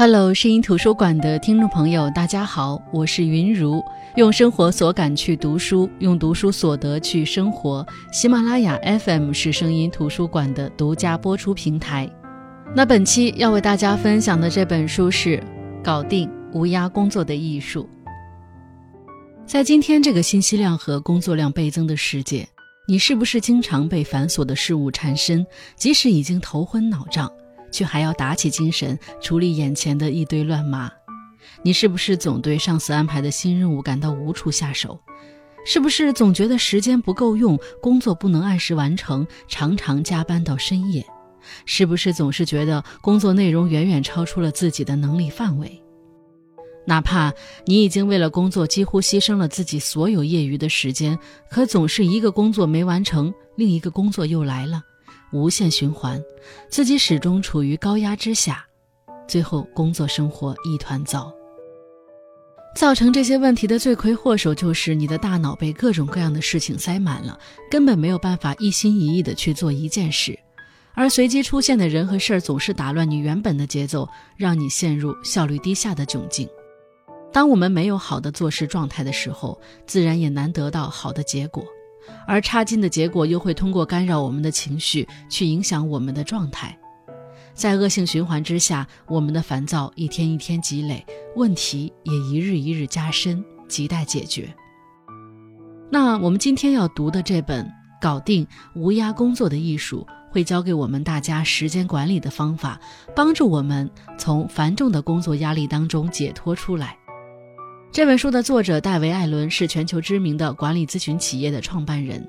Hello，声音图书馆的听众朋友，大家好，我是云如，用生活所感去读书，用读书所得去生活。喜马拉雅 FM 是声音图书馆的独家播出平台。那本期要为大家分享的这本书是《搞定无压工作的艺术》。在今天这个信息量和工作量倍增的世界，你是不是经常被繁琐的事物缠身？即使已经头昏脑胀。却还要打起精神处理眼前的一堆乱麻，你是不是总对上司安排的新任务感到无处下手？是不是总觉得时间不够用，工作不能按时完成，常常加班到深夜？是不是总是觉得工作内容远远超出了自己的能力范围？哪怕你已经为了工作几乎牺牲了自己所有业余的时间，可总是一个工作没完成，另一个工作又来了。无限循环，自己始终处于高压之下，最后工作生活一团糟。造成这些问题的罪魁祸首就是你的大脑被各种各样的事情塞满了，根本没有办法一心一意的去做一件事，而随机出现的人和事儿总是打乱你原本的节奏，让你陷入效率低下的窘境。当我们没有好的做事状态的时候，自然也难得到好的结果。而差劲的结果又会通过干扰我们的情绪，去影响我们的状态，在恶性循环之下，我们的烦躁一天一天积累，问题也一日一日加深，亟待解决。那我们今天要读的这本《搞定无压工作的艺术》，会教给我们大家时间管理的方法，帮助我们从繁重的工作压力当中解脱出来。这本书的作者戴维·艾伦是全球知名的管理咨询企业的创办人。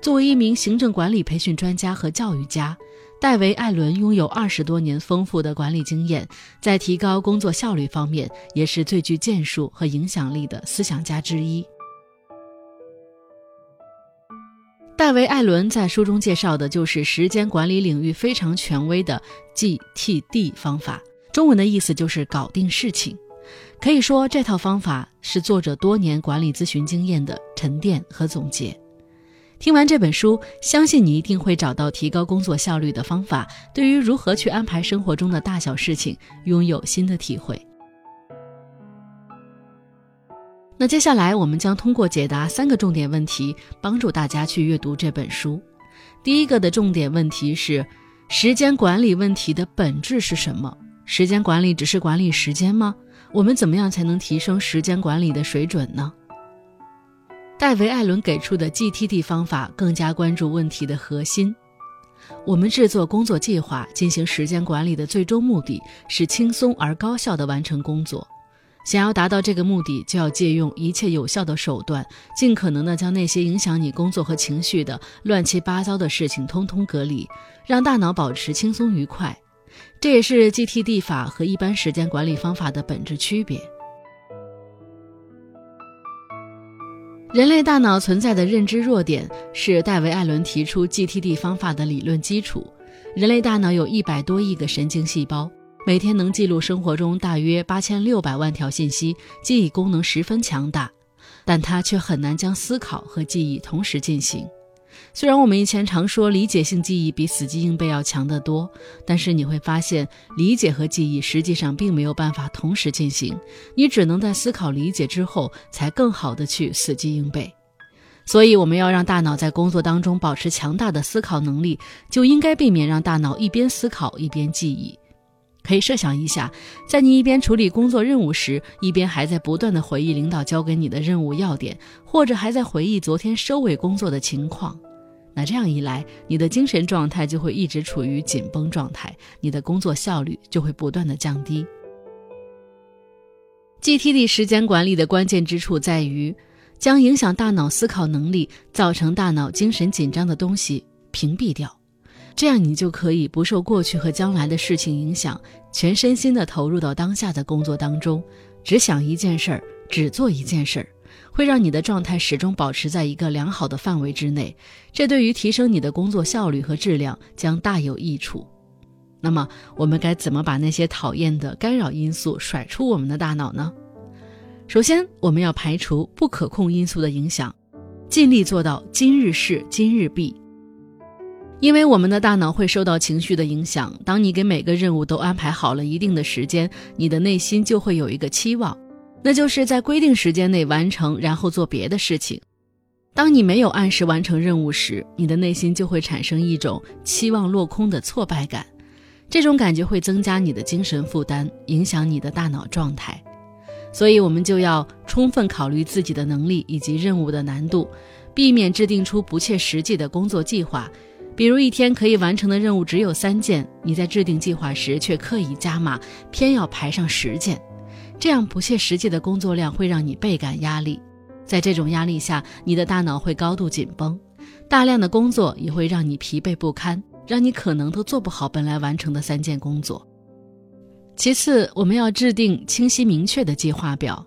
作为一名行政管理培训专家和教育家，戴维·艾伦拥有二十多年丰富的管理经验，在提高工作效率方面也是最具建树和影响力的思想家之一。戴维·艾伦在书中介绍的就是时间管理领域非常权威的 GTD 方法，中文的意思就是搞定事情。可以说，这套方法是作者多年管理咨询经验的沉淀和总结。听完这本书，相信你一定会找到提高工作效率的方法，对于如何去安排生活中的大小事情，拥有新的体会。那接下来，我们将通过解答三个重点问题，帮助大家去阅读这本书。第一个的重点问题是：时间管理问题的本质是什么？时间管理只是管理时间吗？我们怎么样才能提升时间管理的水准呢？戴维·艾伦给出的 GTD 方法更加关注问题的核心。我们制作工作计划、进行时间管理的最终目的是轻松而高效地完成工作。想要达到这个目的，就要借用一切有效的手段，尽可能地将那些影响你工作和情绪的乱七八糟的事情通通隔离，让大脑保持轻松愉快。这也是 GTD 法和一般时间管理方法的本质区别。人类大脑存在的认知弱点是戴维·艾伦提出 GTD 方法的理论基础。人类大脑有一百多亿个神经细胞，每天能记录生活中大约八千六百万条信息，记忆功能十分强大，但它却很难将思考和记忆同时进行。虽然我们以前常说理解性记忆比死记硬背要强得多，但是你会发现，理解和记忆实际上并没有办法同时进行。你只能在思考理解之后，才更好的去死记硬背。所以，我们要让大脑在工作当中保持强大的思考能力，就应该避免让大脑一边思考一边记忆。可以设想一下，在你一边处理工作任务时，一边还在不断的回忆领导交给你的任务要点，或者还在回忆昨天收尾工作的情况。那这样一来，你的精神状态就会一直处于紧绷状态，你的工作效率就会不断的降低。GTD 时间管理的关键之处在于，将影响大脑思考能力、造成大脑精神紧张的东西屏蔽掉，这样你就可以不受过去和将来的事情影响，全身心的投入到当下的工作当中，只想一件事儿，只做一件事儿。会让你的状态始终保持在一个良好的范围之内，这对于提升你的工作效率和质量将大有益处。那么，我们该怎么把那些讨厌的干扰因素甩出我们的大脑呢？首先，我们要排除不可控因素的影响，尽力做到今日事今日毕。因为我们的大脑会受到情绪的影响。当你给每个任务都安排好了一定的时间，你的内心就会有一个期望，那就是在规定时间内完成，然后做别的事情。当你没有按时完成任务时，你的内心就会产生一种期望落空的挫败感，这种感觉会增加你的精神负担，影响你的大脑状态。所以，我们就要充分考虑自己的能力以及任务的难度，避免制定出不切实际的工作计划。比如，一天可以完成的任务只有三件，你在制定计划时却刻意加码，偏要排上十件，这样不切实际的工作量会让你倍感压力。在这种压力下，你的大脑会高度紧绷，大量的工作也会让你疲惫不堪，让你可能都做不好本来完成的三件工作。其次，我们要制定清晰明确的计划表，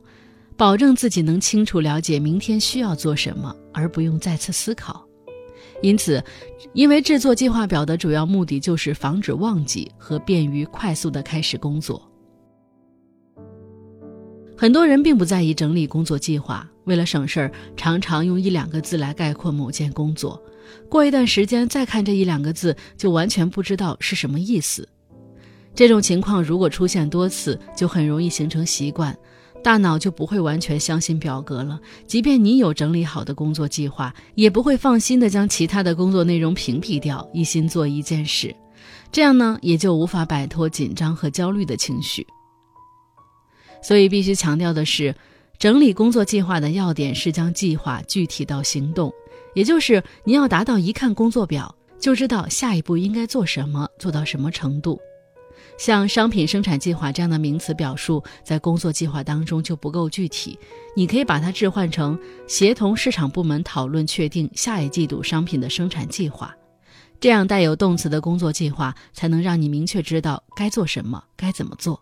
保证自己能清楚了解明天需要做什么，而不用再次思考。因此，因为制作计划表的主要目的就是防止忘记和便于快速的开始工作。很多人并不在意整理工作计划，为了省事儿，常常用一两个字来概括某件工作。过一段时间再看这一两个字，就完全不知道是什么意思。这种情况如果出现多次，就很容易形成习惯，大脑就不会完全相信表格了。即便你有整理好的工作计划，也不会放心的将其他的工作内容屏蔽掉，一心做一件事。这样呢，也就无法摆脱紧张和焦虑的情绪。所以必须强调的是，整理工作计划的要点是将计划具体到行动，也就是你要达到一看工作表就知道下一步应该做什么，做到什么程度。像商品生产计划这样的名词表述，在工作计划当中就不够具体，你可以把它置换成协同市场部门讨论确定下一季度商品的生产计划，这样带有动词的工作计划才能让你明确知道该做什么，该怎么做。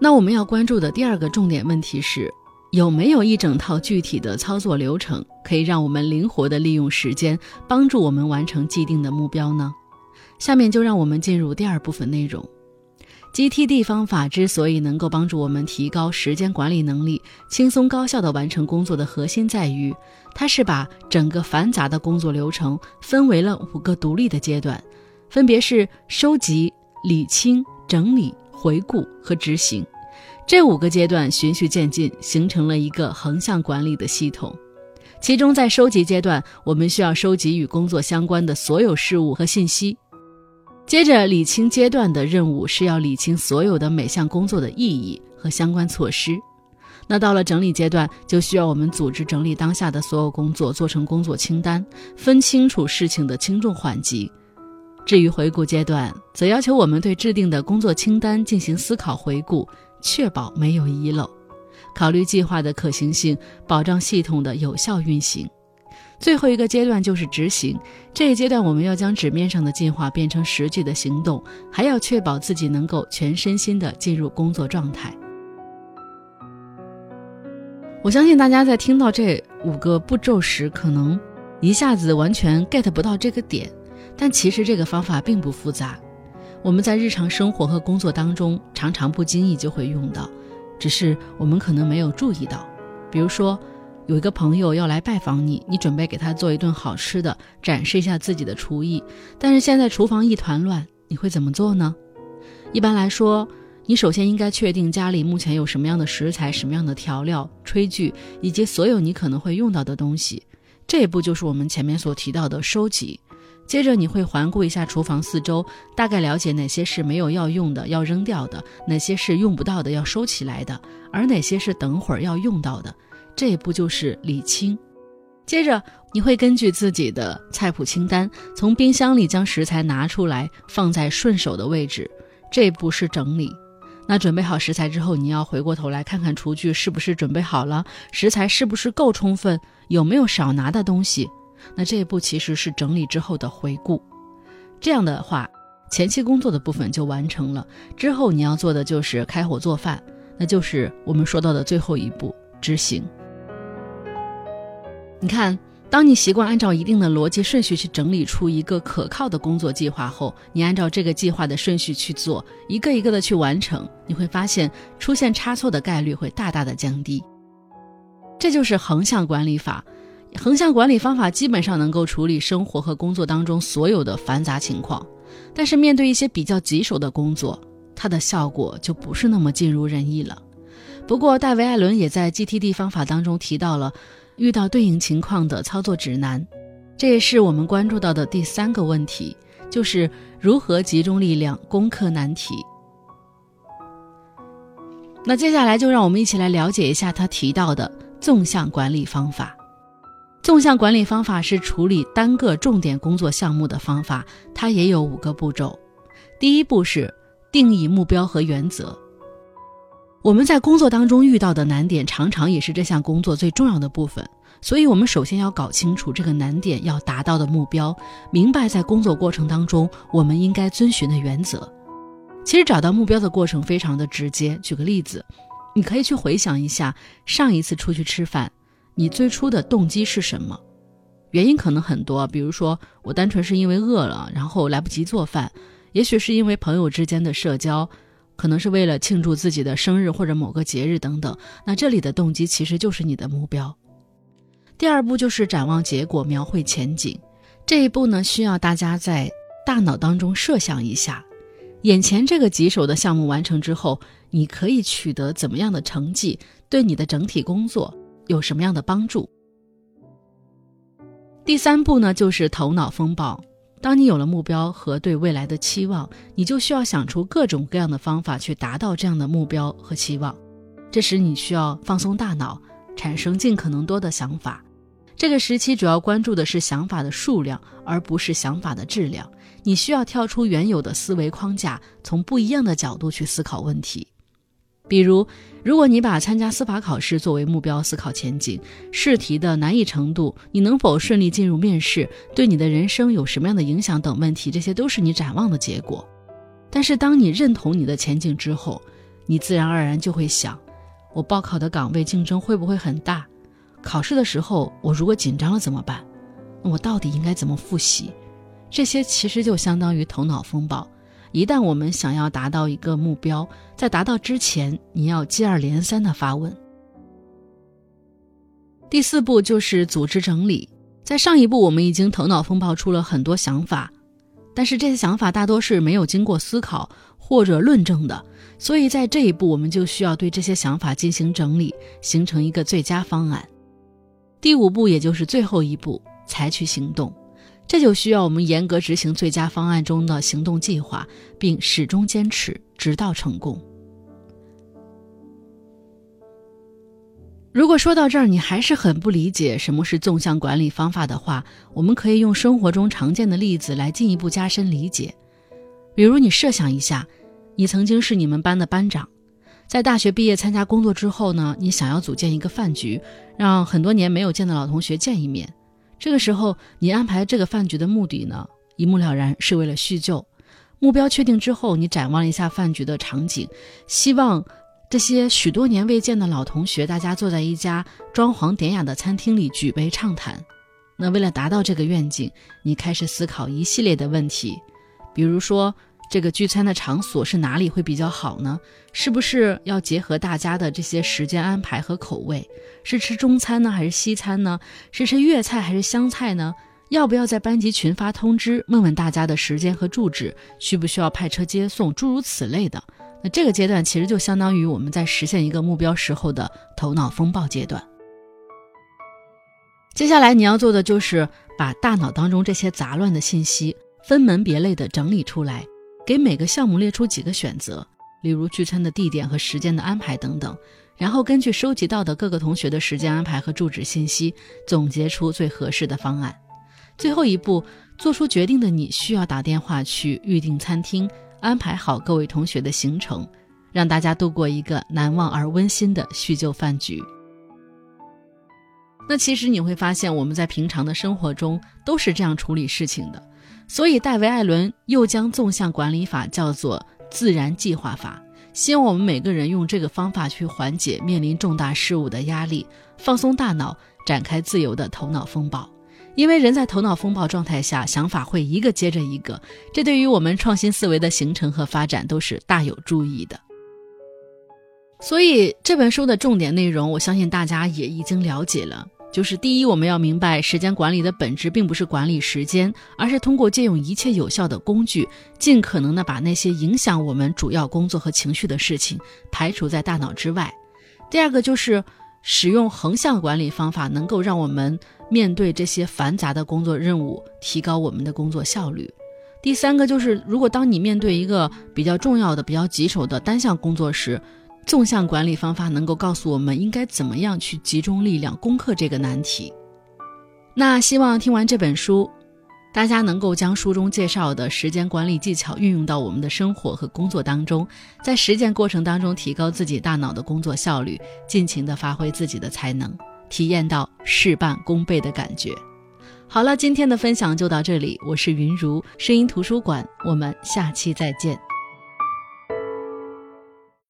那我们要关注的第二个重点问题是，有没有一整套具体的操作流程，可以让我们灵活地利用时间，帮助我们完成既定的目标呢？下面就让我们进入第二部分内容。GTD 方法之所以能够帮助我们提高时间管理能力，轻松高效地完成工作的核心在于，它是把整个繁杂的工作流程分为了五个独立的阶段，分别是收集、理清、整理。回顾和执行，这五个阶段循序渐进，形成了一个横向管理的系统。其中，在收集阶段，我们需要收集与工作相关的所有事物和信息。接着，理清阶段的任务是要理清所有的每项工作的意义和相关措施。那到了整理阶段，就需要我们组织整理当下的所有工作，做成工作清单，分清楚事情的轻重缓急。至于回顾阶段，则要求我们对制定的工作清单进行思考回顾，确保没有遗漏，考虑计划的可行性，保障系统的有效运行。最后一个阶段就是执行，这一阶段我们要将纸面上的计划变成实际的行动，还要确保自己能够全身心的进入工作状态。我相信大家在听到这五个步骤时，可能一下子完全 get 不到这个点。但其实这个方法并不复杂，我们在日常生活和工作当中常常不经意就会用到，只是我们可能没有注意到。比如说，有一个朋友要来拜访你，你准备给他做一顿好吃的，展示一下自己的厨艺。但是现在厨房一团乱，你会怎么做呢？一般来说，你首先应该确定家里目前有什么样的食材、什么样的调料、炊具以及所有你可能会用到的东西。这一步就是我们前面所提到的收集。接着你会环顾一下厨房四周，大概了解哪些是没有要用的要扔掉的，哪些是用不到的要收起来的，而哪些是等会儿要用到的。这一步就是理清。接着你会根据自己的菜谱清单，从冰箱里将食材拿出来，放在顺手的位置。这一步是整理。那准备好食材之后，你要回过头来看看厨具是不是准备好了，食材是不是够充分，有没有少拿的东西。那这一步其实是整理之后的回顾，这样的话，前期工作的部分就完成了。之后你要做的就是开火做饭，那就是我们说到的最后一步执行。你看，当你习惯按照一定的逻辑顺序去整理出一个可靠的工作计划后，你按照这个计划的顺序去做，一个一个的去完成，你会发现出现差错的概率会大大的降低。这就是横向管理法。横向管理方法基本上能够处理生活和工作当中所有的繁杂情况，但是面对一些比较棘手的工作，它的效果就不是那么尽如人意了。不过，戴维·艾伦也在 GTD 方法当中提到了遇到对应情况的操作指南，这也是我们关注到的第三个问题，就是如何集中力量攻克难题。那接下来就让我们一起来了解一下他提到的纵向管理方法。纵向管理方法是处理单个重点工作项目的方法，它也有五个步骤。第一步是定义目标和原则。我们在工作当中遇到的难点，常常也是这项工作最重要的部分，所以我们首先要搞清楚这个难点要达到的目标，明白在工作过程当中我们应该遵循的原则。其实找到目标的过程非常的直接。举个例子，你可以去回想一下上一次出去吃饭，你最初的动机是什么？原因可能很多，比如说我单纯是因为饿了，然后来不及做饭；也许是因为朋友之间的社交，可能是为了庆祝自己的生日或者某个节日等等。那这里的动机其实就是你的目标。第二步就是展望结果，描绘前景。这一步呢，需要大家在大脑当中设想一下。眼前这个棘手的项目完成之后，你可以取得怎么样的成绩？对你的整体工作有什么样的帮助？第三步呢，就是头脑风暴。当你有了目标和对未来的期望，你就需要想出各种各样的方法去达到这样的目标和期望。这时你需要放松大脑，产生尽可能多的想法。这个时期主要关注的是想法的数量，而不是想法的质量。你需要跳出原有的思维框架，从不一样的角度去思考问题。比如，如果你把参加司法考试作为目标思考前景，试题的难易程度，你能否顺利进入面试，对你的人生有什么样的影响等问题，这些都是你展望的结果。但是，当你认同你的前景之后，你自然而然就会想：我报考的岗位竞争会不会很大？考试的时候，我如果紧张了怎么办？那我到底应该怎么复习？这些其实就相当于头脑风暴。一旦我们想要达到一个目标，在达到之前，你要接二连三的发问。第四步就是组织整理。在上一步，我们已经头脑风暴出了很多想法，但是这些想法大多是没有经过思考或者论证的，所以在这一步，我们就需要对这些想法进行整理，形成一个最佳方案。第五步，也就是最后一步，采取行动。这就需要我们严格执行最佳方案中的行动计划，并始终坚持，直到成功。如果说到这儿你还是很不理解什么是纵向管理方法的话，我们可以用生活中常见的例子来进一步加深理解。比如，你设想一下，你曾经是你们班的班长，在大学毕业参加工作之后呢，你想要组建一个饭局，让很多年没有见的老同学见一面。这个时候，你安排这个饭局的目的呢，一目了然，是为了叙旧。目标确定之后，你展望一下饭局的场景，希望这些许多年未见的老同学，大家坐在一家装潢典雅的餐厅里举杯畅谈。那为了达到这个愿景，你开始思考一系列的问题，比如说。这个聚餐的场所是哪里会比较好呢？是不是要结合大家的这些时间安排和口味？是吃中餐呢，还是西餐呢？是吃粤菜还是湘菜呢？要不要在班级群发通知，问问大家的时间和住址？需不需要派车接送？诸如此类的。那这个阶段其实就相当于我们在实现一个目标时候的头脑风暴阶段。接下来你要做的就是把大脑当中这些杂乱的信息分门别类的整理出来。给每个项目列出几个选择，例如聚餐的地点和时间的安排等等，然后根据收集到的各个同学的时间安排和住址信息，总结出最合适的方案。最后一步，做出决定的你需要打电话去预订餐厅，安排好各位同学的行程，让大家度过一个难忘而温馨的叙旧饭局。那其实你会发现，我们在平常的生活中都是这样处理事情的。所以，戴维·艾伦又将纵向管理法叫做自然计划法，希望我们每个人用这个方法去缓解面临重大事务的压力，放松大脑，展开自由的头脑风暴。因为人在头脑风暴状态下，想法会一个接着一个，这对于我们创新思维的形成和发展都是大有注意的。所以，这本书的重点内容，我相信大家也已经了解了。就是第一，我们要明白时间管理的本质并不是管理时间，而是通过借用一切有效的工具，尽可能的把那些影响我们主要工作和情绪的事情排除在大脑之外。第二个就是使用横向管理方法，能够让我们面对这些繁杂的工作任务，提高我们的工作效率。第三个就是，如果当你面对一个比较重要的、比较棘手的单项工作时，纵向管理方法能够告诉我们应该怎么样去集中力量攻克这个难题。那希望听完这本书，大家能够将书中介绍的时间管理技巧运用到我们的生活和工作当中，在实践过程当中提高自己大脑的工作效率，尽情的发挥自己的才能，体验到事半功倍的感觉。好了，今天的分享就到这里。我是云如声音图书馆，我们下期再见。